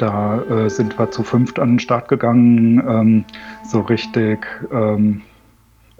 Da äh, sind wir zu fünft an den Start gegangen, ähm, so richtig ähm,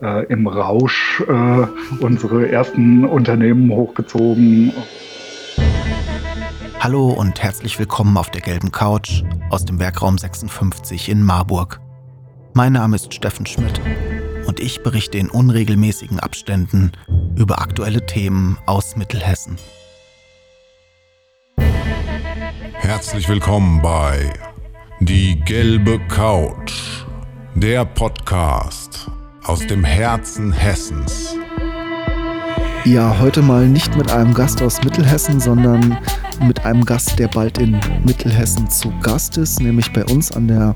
äh, im Rausch äh, unsere ersten Unternehmen hochgezogen. Hallo und herzlich willkommen auf der gelben Couch aus dem Werkraum 56 in Marburg. Mein Name ist Steffen Schmidt und ich berichte in unregelmäßigen Abständen über aktuelle Themen aus Mittelhessen. Herzlich willkommen bei Die gelbe Couch, der Podcast aus dem Herzen Hessens. Ja, heute mal nicht mit einem Gast aus Mittelhessen, sondern mit einem Gast, der bald in Mittelhessen zu Gast ist, nämlich bei uns an der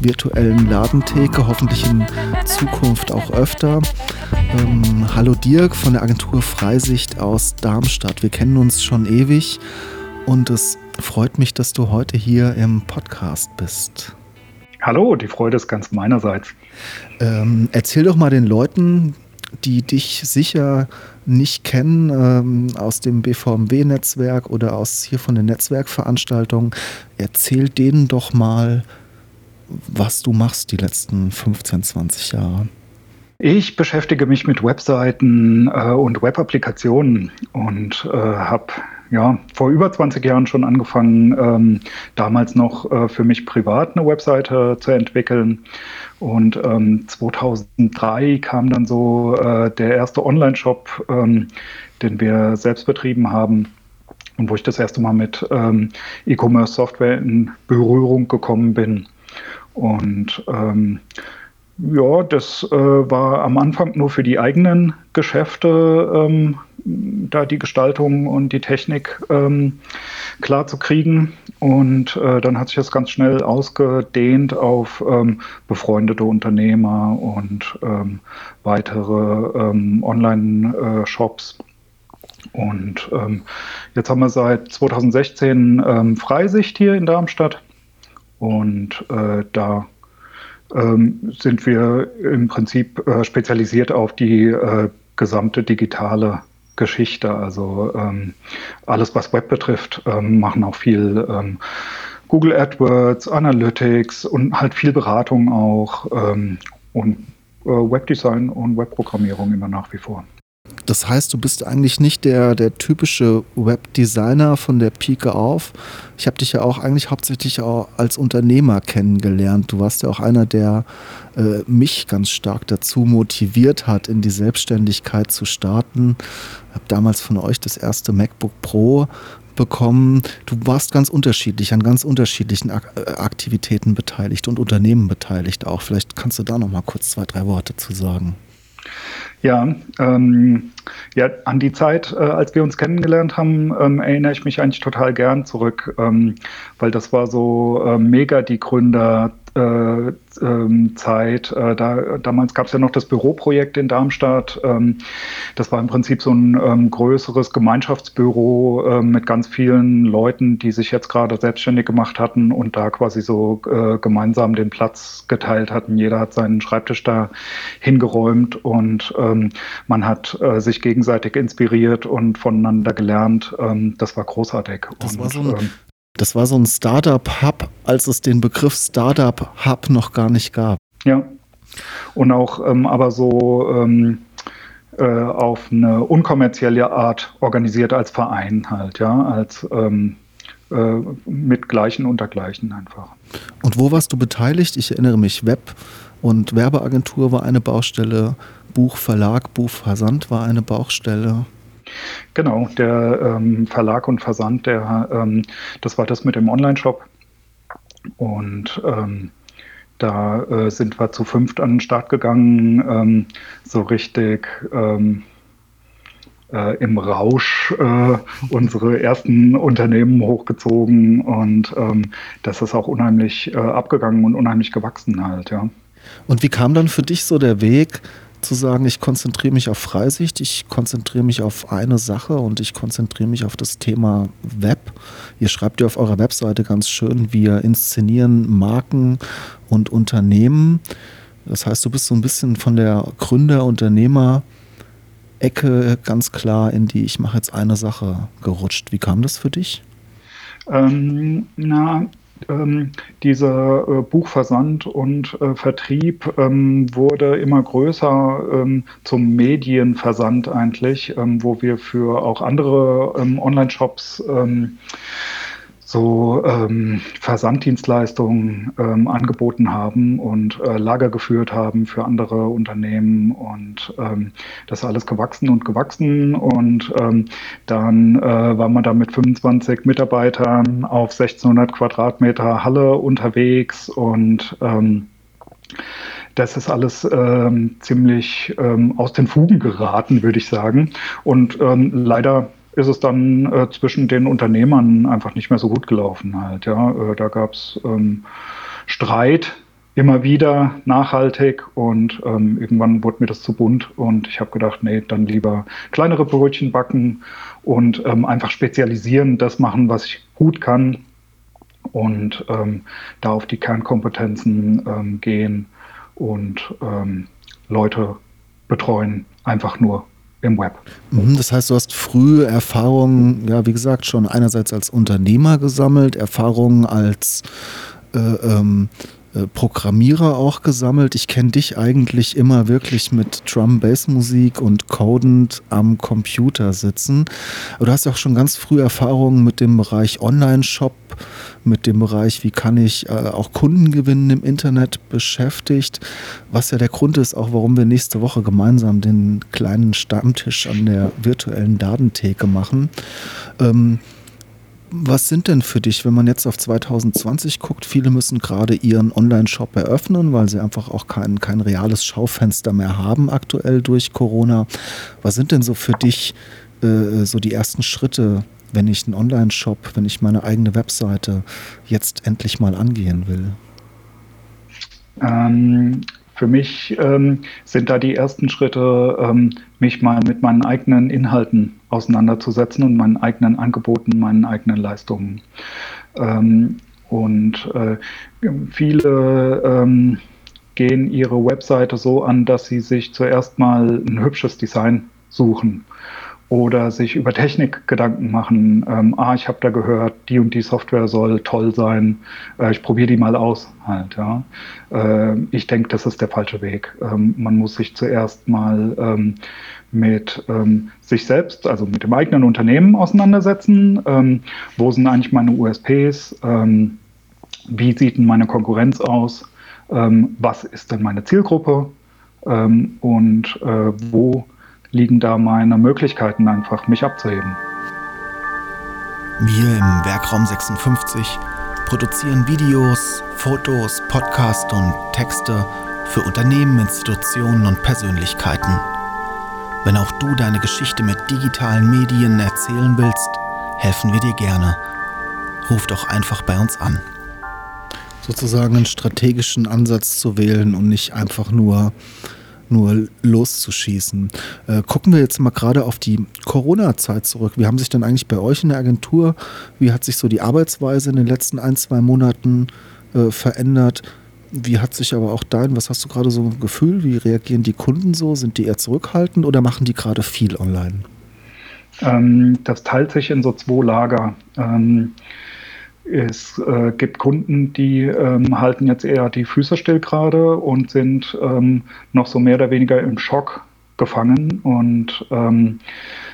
virtuellen Ladentheke, hoffentlich in Zukunft auch öfter. Ähm, hallo Dirk von der Agentur Freisicht aus Darmstadt. Wir kennen uns schon ewig und es freut mich, dass du heute hier im Podcast bist. Hallo, die Freude ist ganz meinerseits. Ähm, erzähl doch mal den Leuten, die dich sicher nicht kennen ähm, aus dem BVMW-Netzwerk oder aus hier von den Netzwerkveranstaltungen, erzähl denen doch mal, was du machst die letzten 15, 20 Jahre. Ich beschäftige mich mit Webseiten äh, und Web-Applikationen und äh, habe ja, vor über 20 Jahren schon angefangen, ähm, damals noch äh, für mich privat eine Webseite zu entwickeln. Und ähm, 2003 kam dann so äh, der erste Online-Shop, ähm, den wir selbst betrieben haben und wo ich das erste Mal mit ähm, E-Commerce-Software in Berührung gekommen bin. Und ähm, ja, das äh, war am Anfang nur für die eigenen Geschäfte, ähm, da die Gestaltung und die Technik ähm, klar zu kriegen. Und äh, dann hat sich das ganz schnell ausgedehnt auf ähm, befreundete Unternehmer und ähm, weitere ähm, Online-Shops. Und ähm, jetzt haben wir seit 2016 Freisicht hier in Darmstadt. Und äh, da ähm, sind wir im Prinzip äh, spezialisiert auf die äh, gesamte digitale Geschichte. Also ähm, alles, was Web betrifft, ähm, machen auch viel ähm, Google AdWords, Analytics und halt viel Beratung auch ähm, und äh, Webdesign und Webprogrammierung immer nach wie vor. Das heißt, du bist eigentlich nicht der, der typische Webdesigner von der Pike auf. Ich habe dich ja auch eigentlich hauptsächlich auch als Unternehmer kennengelernt. Du warst ja auch einer, der äh, mich ganz stark dazu motiviert hat, in die Selbstständigkeit zu starten. Ich habe damals von euch das erste MacBook Pro bekommen. Du warst ganz unterschiedlich, an ganz unterschiedlichen äh, Aktivitäten beteiligt und Unternehmen beteiligt auch. Vielleicht kannst du da noch mal kurz zwei, drei Worte zu sagen. Ja, ähm, ja, an die Zeit, äh, als wir uns kennengelernt haben, ähm, erinnere ich mich eigentlich total gern zurück, ähm, weil das war so äh, mega die Gründer Zeit. Äh, da, damals gab es ja noch das Büroprojekt in Darmstadt. Ähm, das war im Prinzip so ein ähm, größeres Gemeinschaftsbüro äh, mit ganz vielen Leuten, die sich jetzt gerade selbstständig gemacht hatten und da quasi so äh, gemeinsam den Platz geteilt hatten. Jeder hat seinen Schreibtisch da hingeräumt und ähm, man hat äh, sich gegenseitig inspiriert und voneinander gelernt. Ähm, das war großartig. Das und, war so ein das war so ein Startup-Hub, als es den Begriff Startup-Hub noch gar nicht gab. Ja. Und auch ähm, aber so ähm, äh, auf eine unkommerzielle Art organisiert als Verein halt, ja, als ähm, äh, mit Gleichen untergleichen einfach. Und wo warst du beteiligt? Ich erinnere mich, Web- und Werbeagentur war eine Baustelle, Buchverlag, Buchversand war eine Baustelle. Genau, der ähm, Verlag und Versand, der, ähm, das war das mit dem Online-Shop. Und ähm, da äh, sind wir zu fünft an den Start gegangen, ähm, so richtig ähm, äh, im Rausch äh, unsere ersten Unternehmen hochgezogen und ähm, das ist auch unheimlich äh, abgegangen und unheimlich gewachsen halt, ja. Und wie kam dann für dich so der Weg, zu sagen, ich konzentriere mich auf Freisicht, ich konzentriere mich auf eine Sache und ich konzentriere mich auf das Thema Web. Ihr schreibt ja auf eurer Webseite ganz schön, wir inszenieren Marken und Unternehmen. Das heißt, du bist so ein bisschen von der Gründer, Unternehmer, Ecke ganz klar in die Ich mache jetzt eine Sache gerutscht. Wie kam das für dich? Ähm, na, ähm, dieser äh, Buchversand und äh, Vertrieb ähm, wurde immer größer ähm, zum Medienversand eigentlich, ähm, wo wir für auch andere ähm, Online-Shops ähm, so ähm, Versanddienstleistungen ähm, angeboten haben und äh, Lager geführt haben für andere Unternehmen und ähm, das ist alles gewachsen und gewachsen und ähm, dann äh, war man da mit 25 Mitarbeitern auf 1600 Quadratmeter Halle unterwegs und ähm, das ist alles ähm, ziemlich ähm, aus den Fugen geraten, würde ich sagen. Und ähm, leider ist es dann äh, zwischen den Unternehmern einfach nicht mehr so gut gelaufen halt. Ja, äh, da gab es ähm, Streit immer wieder nachhaltig und ähm, irgendwann wurde mir das zu bunt und ich habe gedacht, nee, dann lieber kleinere Brötchen backen und ähm, einfach spezialisieren, das machen, was ich gut kann und ähm, da auf die Kernkompetenzen ähm, gehen und ähm, Leute betreuen, einfach nur im Web. Mhm, das heißt, du hast frühe Erfahrungen, ja, wie gesagt, schon einerseits als Unternehmer gesammelt, Erfahrungen als äh, ähm, äh, Programmierer auch gesammelt. Ich kenne dich eigentlich immer wirklich mit Drum-Bass-Musik und codend am Computer sitzen. Du hast auch schon ganz früh Erfahrungen mit dem Bereich Online-Shop, mit dem Bereich, wie kann ich äh, auch Kunden gewinnen im Internet beschäftigt. Was ja der Grund ist, auch warum wir nächste Woche gemeinsam den kleinen Stammtisch an der virtuellen Datentheke machen. Ähm, was sind denn für dich, wenn man jetzt auf 2020 guckt? Viele müssen gerade ihren Online-Shop eröffnen, weil sie einfach auch kein, kein reales Schaufenster mehr haben aktuell durch Corona. Was sind denn so für dich äh, so die ersten Schritte, wenn ich einen Online-Shop, wenn ich meine eigene Webseite jetzt endlich mal angehen will? Ähm, für mich ähm, sind da die ersten Schritte, ähm, mich mal mit meinen eigenen Inhalten auseinanderzusetzen und meinen eigenen Angeboten, meinen eigenen Leistungen. Ähm, und äh, viele ähm, gehen ihre Webseite so an, dass sie sich zuerst mal ein hübsches Design suchen oder sich über Technik Gedanken machen. Ähm, ah, ich habe da gehört, die und die Software soll toll sein. Äh, ich probiere die mal aus. Halt, ja. Äh, ich denke, das ist der falsche Weg. Ähm, man muss sich zuerst mal ähm, mit ähm, sich selbst, also mit dem eigenen Unternehmen auseinandersetzen. Ähm, wo sind eigentlich meine USPs? Ähm, wie sieht denn meine Konkurrenz aus? was ist denn meine Zielgruppe? und äh, wo liegen da meine Möglichkeiten einfach, mich abzuheben. Wir im Werkraum 56 produzieren Videos, Fotos, Podcasts und Texte für Unternehmen, Institutionen und Persönlichkeiten. Wenn auch du deine Geschichte mit digitalen Medien erzählen willst, helfen wir dir gerne. Ruf doch einfach bei uns an. Sozusagen einen strategischen Ansatz zu wählen und nicht einfach nur nur loszuschießen. Äh, gucken wir jetzt mal gerade auf die Corona-Zeit zurück. Wie haben sich denn eigentlich bei euch in der Agentur, wie hat sich so die Arbeitsweise in den letzten ein, zwei Monaten äh, verändert? Wie hat sich aber auch dein, was hast du gerade so ein Gefühl? Wie reagieren die Kunden so? Sind die eher zurückhaltend oder machen die gerade viel online? Ähm, das teilt sich in so zwei Lager. Ähm, es äh, gibt Kunden, die ähm, halten jetzt eher die Füße still gerade und sind ähm, noch so mehr oder weniger im Schock gefangen und ähm,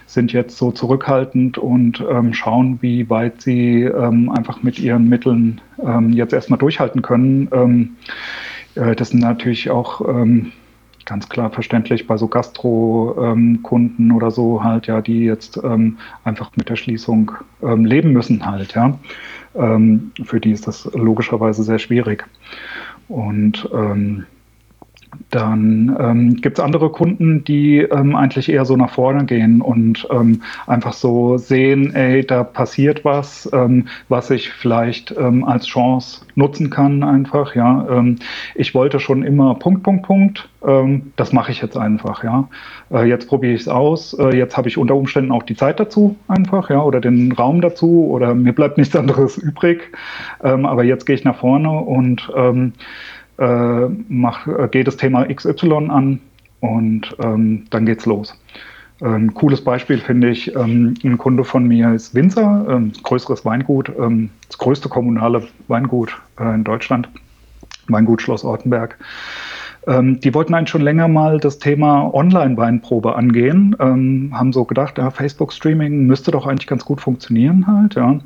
sind jetzt so zurückhaltend und ähm, schauen, wie weit sie ähm, einfach mit ihren Mitteln ähm, jetzt erstmal durchhalten können. Äh, das sind natürlich auch ganz klar verständlich bei so Gastro-Kunden ähm, oder so halt, ja, die jetzt ähm, einfach mit der Schließung ähm, leben müssen halt, ja. Ähm, für die ist das logischerweise sehr schwierig. Und ähm, dann ähm, gibt es andere Kunden, die ähm, eigentlich eher so nach vorne gehen und ähm, einfach so sehen, ey, da passiert was, ähm, was ich vielleicht ähm, als Chance nutzen kann einfach. Ja, ähm, ich wollte schon immer Punkt, Punkt, Punkt. Ähm, das mache ich jetzt einfach. Ja, äh, jetzt probiere ich es aus. Äh, jetzt habe ich unter Umständen auch die Zeit dazu einfach, ja, oder den Raum dazu oder mir bleibt nichts anderes übrig. Ähm, aber jetzt gehe ich nach vorne und ähm, äh, mach, äh, geht das Thema XY an und ähm, dann geht's los. Ein cooles Beispiel finde ich, ähm, ein Kunde von mir ist Winzer, ähm, größeres Weingut, ähm, das größte kommunale Weingut äh, in Deutschland, Weingut Schloss Ortenberg. Ähm, die wollten eigentlich schon länger mal das Thema Online-Weinprobe angehen, ähm, haben so gedacht, ja, Facebook-Streaming müsste doch eigentlich ganz gut funktionieren halt, ja.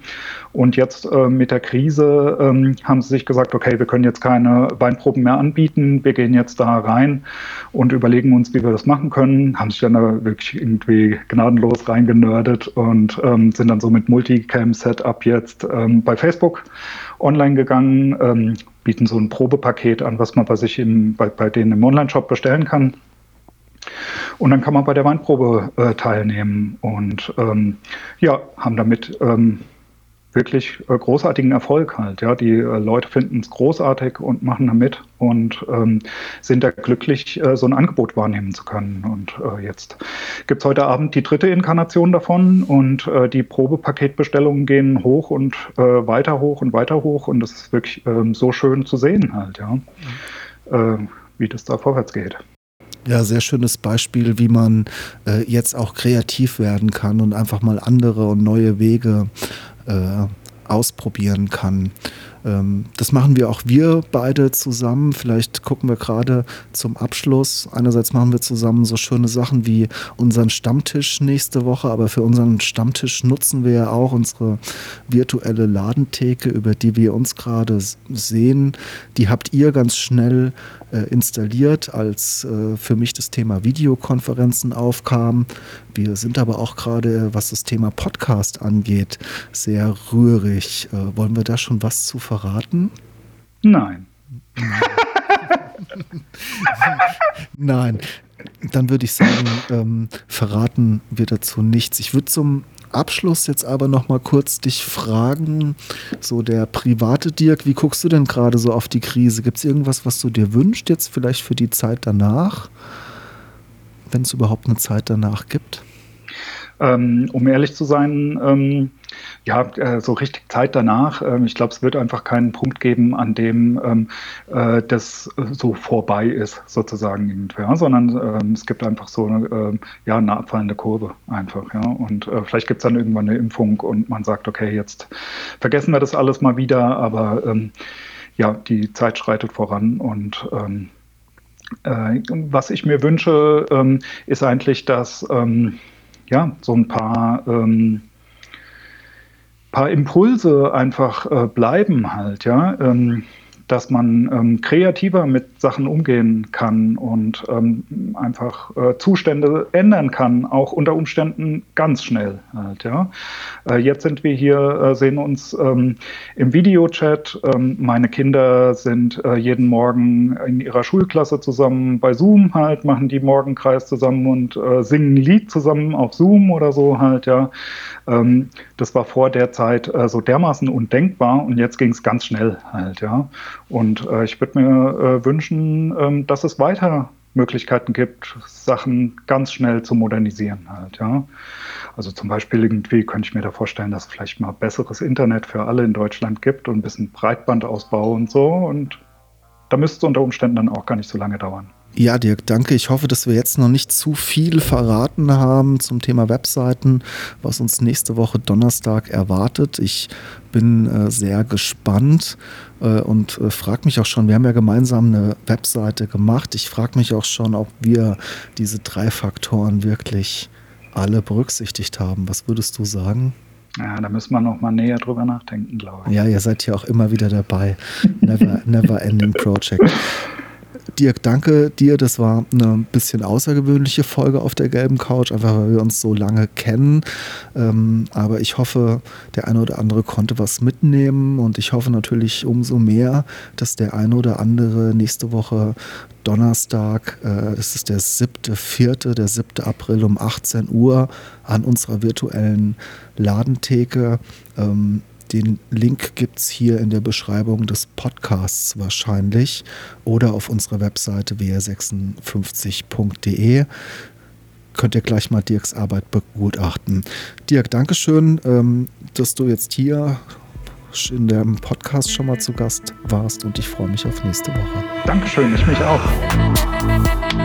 Und jetzt äh, mit der Krise ähm, haben sie sich gesagt, okay, wir können jetzt keine Weinproben mehr anbieten, wir gehen jetzt da rein und überlegen uns, wie wir das machen können, haben sich dann da wirklich irgendwie gnadenlos reingenördet und ähm, sind dann so mit Multicam-Setup jetzt ähm, bei Facebook online gegangen, ähm, bieten so ein Probepaket an, was man bei sich im, bei, bei denen im Online-Shop bestellen kann. Und dann kann man bei der Weinprobe äh, teilnehmen und ähm, ja, haben damit ähm, wirklich äh, großartigen Erfolg halt. Ja, die äh, Leute finden es großartig und machen da mit und ähm, sind da glücklich, äh, so ein Angebot wahrnehmen zu können. Und äh, jetzt gibt es heute Abend die dritte Inkarnation davon und die Probepaketbestellungen gehen hoch und weiter hoch und weiter hoch und das ist wirklich ähm, so schön zu sehen halt, ja, mhm. wie das da vorwärts geht. Ja, sehr schönes Beispiel, wie man äh, jetzt auch kreativ werden kann und einfach mal andere und neue Wege äh, ausprobieren kann. Ähm, das machen wir auch wir beide zusammen. Vielleicht gucken wir gerade zum Abschluss. Einerseits machen wir zusammen so schöne Sachen wie unseren Stammtisch nächste Woche, aber für unseren Stammtisch nutzen wir ja auch unsere virtuelle Ladentheke, über die wir uns gerade sehen. Die habt ihr ganz schnell äh, installiert, als äh, für mich das Thema Videokonferenzen aufkam. Wir sind aber auch gerade, was das Thema Podcast angeht, sehr rührig. Äh, wollen wir da schon was zu verraten? Nein. Nein. Dann würde ich sagen, ähm, verraten wir dazu nichts. Ich würde zum Abschluss jetzt aber noch mal kurz dich fragen, so der private Dirk, wie guckst du denn gerade so auf die Krise? Gibt es irgendwas, was du dir wünschst jetzt vielleicht für die Zeit danach, wenn es überhaupt eine Zeit danach gibt? Ähm, um ehrlich zu sein, ähm, ja, äh, so richtig Zeit danach. Ähm, ich glaube, es wird einfach keinen Punkt geben, an dem äh, das so vorbei ist, sozusagen irgendwie, ja, sondern es gibt einfach so eine, äh, ja, eine abfallende Kurve einfach. Ja, und äh, vielleicht gibt es dann irgendwann eine Impfung und man sagt, okay, jetzt vergessen wir das alles mal wieder, aber ja, die Zeit schreitet voran und äh, was ich mir wünsche, ähm, ist eigentlich, dass ja, so ein paar paar Impulse einfach äh, bleiben halt, ja. Ähm, dass man ähm, kreativer mit Sachen umgehen kann und ähm, einfach äh, Zustände ändern kann, auch unter Umständen ganz schnell halt, ja. Äh, jetzt sind wir hier, äh, sehen uns ähm, im Videochat. Ähm, meine Kinder sind äh, jeden Morgen in ihrer Schulklasse zusammen bei Zoom halt, machen die Morgenkreis zusammen und äh, singen ein Lied zusammen auf Zoom oder so halt, ja. Ähm, das war vor der Zeit äh, so dermaßen undenkbar und jetzt ging es ganz schnell halt, ja. Und ich würde mir wünschen, ähm, dass es weiter Möglichkeiten gibt, Sachen ganz schnell zu modernisieren halt, ja. Also zum Beispiel irgendwie könnte ich mir da vorstellen, dass es vielleicht mal besseres Internet für alle in Deutschland gibt und ein bisschen Breitbandausbau und so. Und da müsste es unter Umständen dann auch gar nicht so lange dauern. Ja, Dirk, danke. Ich hoffe, dass wir jetzt noch nicht zu viel verraten haben zum Thema Webseiten, was uns nächste Woche Donnerstag erwartet. Ich bin äh, sehr gespannt äh, und äh, frage mich auch schon, wir haben ja gemeinsam eine Webseite gemacht. Ich frage mich auch schon, ob wir diese drei Faktoren wirklich alle berücksichtigt haben. Was würdest du sagen? Ja, da müssen wir noch mal näher drüber nachdenken, glaube ich. Ja, ihr seid ja auch immer wieder dabei. Never, never ending project. Dirk, danke dir. Das war eine bisschen außergewöhnliche Folge auf der gelben Couch, einfach weil wir uns so lange kennen. Ähm, aber ich hoffe, der eine oder andere konnte was mitnehmen und ich hoffe natürlich umso mehr, dass der eine oder andere nächste Woche Donnerstag, äh, das ist der siebte, vierte, der siebte April um 18 Uhr an unserer virtuellen Ladentheke ähm, den Link gibt es hier in der Beschreibung des Podcasts wahrscheinlich oder auf unserer Webseite wr56.de. Könnt ihr gleich mal Dirks Arbeit begutachten. Dirk, Dankeschön, ähm, dass du jetzt hier in dem Podcast schon mal zu Gast warst und ich freue mich auf nächste Woche. Dankeschön, ich mich auch.